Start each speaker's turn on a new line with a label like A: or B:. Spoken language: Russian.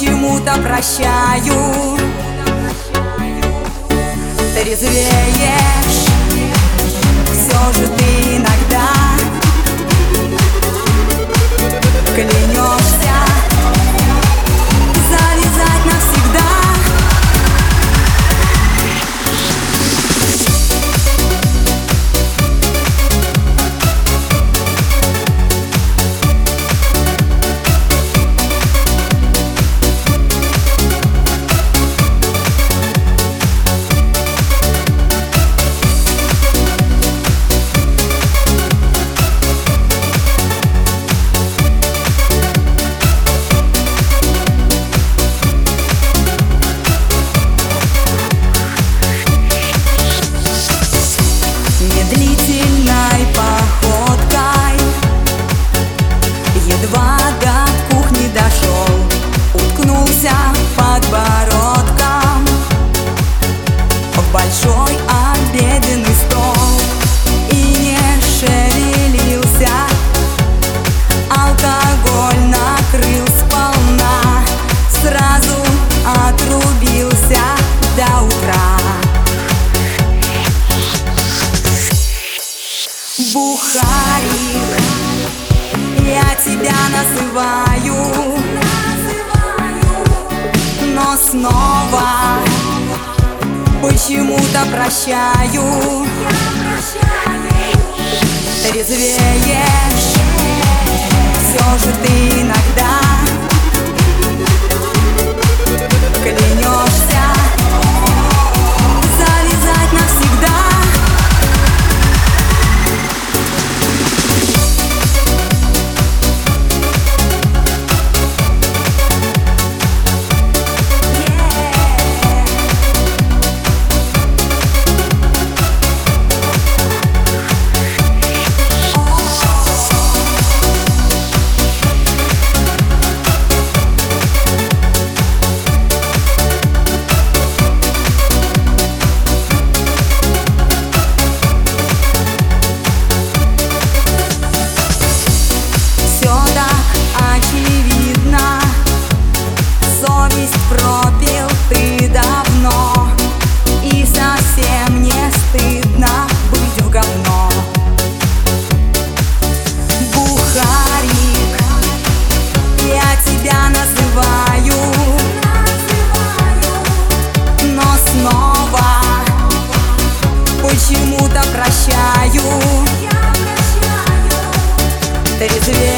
A: чему-то прощаю. Трезвеешь бухарик Я тебя называю. Но снова почему-то прощаю, прощаю. Трезвеешь перезве